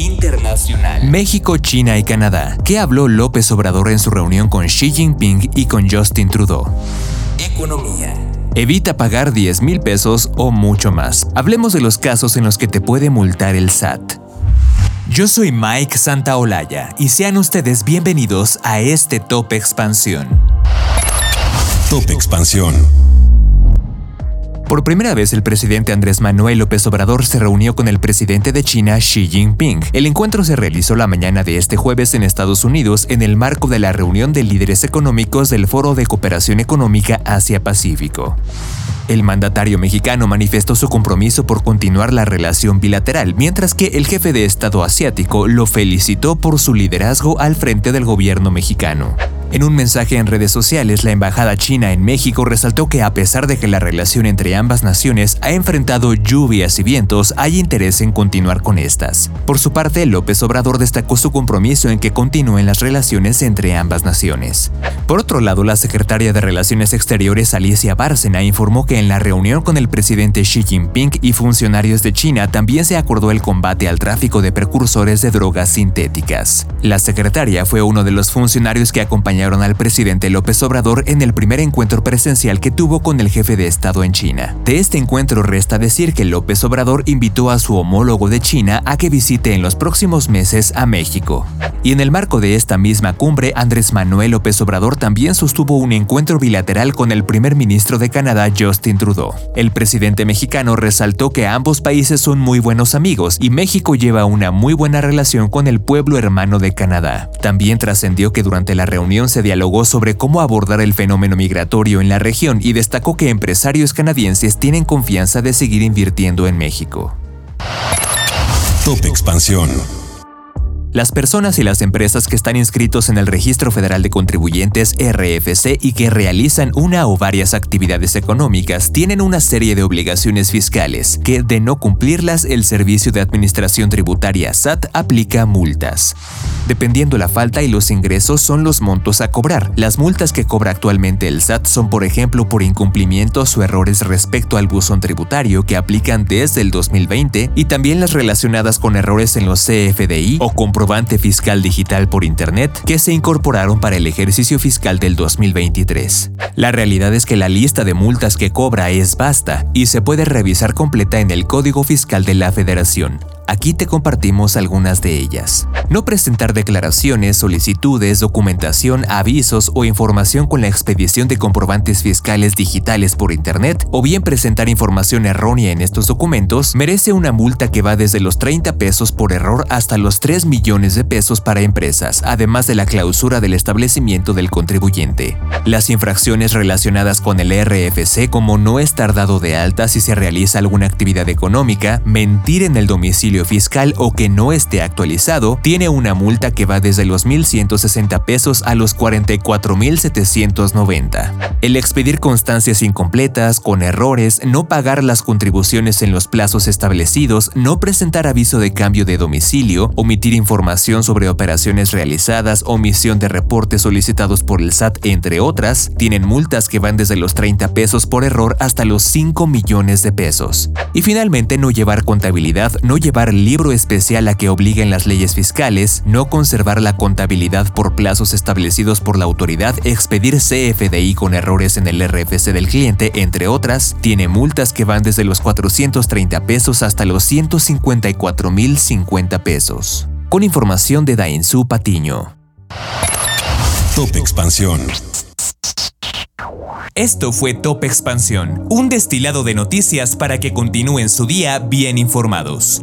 Internacional. México, China y Canadá. ¿Qué habló López Obrador en su reunión con Xi Jinping y con Justin Trudeau? Economía. Evita pagar 10 mil pesos o mucho más. Hablemos de los casos en los que te puede multar el SAT. Yo soy Mike Santaolalla y sean ustedes bienvenidos a este Top Expansión. Top Expansión. Por primera vez, el presidente Andrés Manuel López Obrador se reunió con el presidente de China, Xi Jinping. El encuentro se realizó la mañana de este jueves en Estados Unidos en el marco de la reunión de líderes económicos del Foro de Cooperación Económica Asia-Pacífico. El mandatario mexicano manifestó su compromiso por continuar la relación bilateral, mientras que el jefe de Estado asiático lo felicitó por su liderazgo al frente del gobierno mexicano. En un mensaje en redes sociales, la embajada china en México resaltó que a pesar de que la relación entre ambas naciones ha enfrentado lluvias y vientos, hay interés en continuar con estas. Por su parte, López Obrador destacó su compromiso en que continúen las relaciones entre ambas naciones. Por otro lado, la secretaria de Relaciones Exteriores Alicia Bárcena informó que en la reunión con el presidente Xi Jinping y funcionarios de China también se acordó el combate al tráfico de precursores de drogas sintéticas. La secretaria fue uno de los funcionarios que acompañaron al presidente López Obrador en el primer encuentro presencial que tuvo con el jefe de Estado en China. De este encuentro resta decir que López Obrador invitó a su homólogo de China a que visite en los próximos meses a México. Y en el marco de esta misma cumbre, Andrés Manuel López Obrador también sostuvo un encuentro bilateral con el primer ministro de Canadá, Justin Trudeau. El presidente mexicano resaltó que ambos países son muy buenos amigos y México lleva una muy buena relación con el pueblo hermano de Canadá. También trascendió que durante la reunión se dialogó sobre cómo abordar el fenómeno migratorio en la región y destacó que empresarios canadienses tienen confianza de seguir invirtiendo en México. Top Expansión. Las personas y las empresas que están inscritos en el Registro Federal de Contribuyentes RFC y que realizan una o varias actividades económicas tienen una serie de obligaciones fiscales que, de no cumplirlas, el Servicio de Administración Tributaria SAT aplica multas. Dependiendo la falta y los ingresos son los montos a cobrar. Las multas que cobra actualmente el SAT son, por ejemplo, por incumplimientos o errores respecto al buzón tributario que aplican desde el 2020 y también las relacionadas con errores en los CFDI o comprobante fiscal digital por Internet que se incorporaron para el ejercicio fiscal del 2023. La realidad es que la lista de multas que cobra es vasta y se puede revisar completa en el Código Fiscal de la Federación. Aquí te compartimos algunas de ellas. No presentar declaraciones, solicitudes, documentación, avisos o información con la expedición de comprobantes fiscales digitales por Internet o bien presentar información errónea en estos documentos merece una multa que va desde los 30 pesos por error hasta los 3 millones de pesos para empresas, además de la clausura del establecimiento del contribuyente. Las infracciones relacionadas con el RFC como no estar dado de alta si se realiza alguna actividad económica, mentir en el domicilio fiscal o que no esté actualizado, tiene una multa que va desde los 1.160 pesos a los 44.790. El expedir constancias incompletas, con errores, no pagar las contribuciones en los plazos establecidos, no presentar aviso de cambio de domicilio, omitir información sobre operaciones realizadas, omisión de reportes solicitados por el SAT, entre otras, tienen multas que van desde los 30 pesos por error hasta los 5 millones de pesos. Y finalmente, no llevar contabilidad, no llevar libro especial a que obliguen las leyes fiscales fiscales, no conservar la contabilidad por plazos establecidos por la autoridad, expedir CFDI con errores en el RFC del cliente, entre otras, tiene multas que van desde los 430 pesos hasta los 154.050 pesos. Con información de Dainzú Patiño. Top Expansión. Esto fue Top Expansión, un destilado de noticias para que continúen su día bien informados.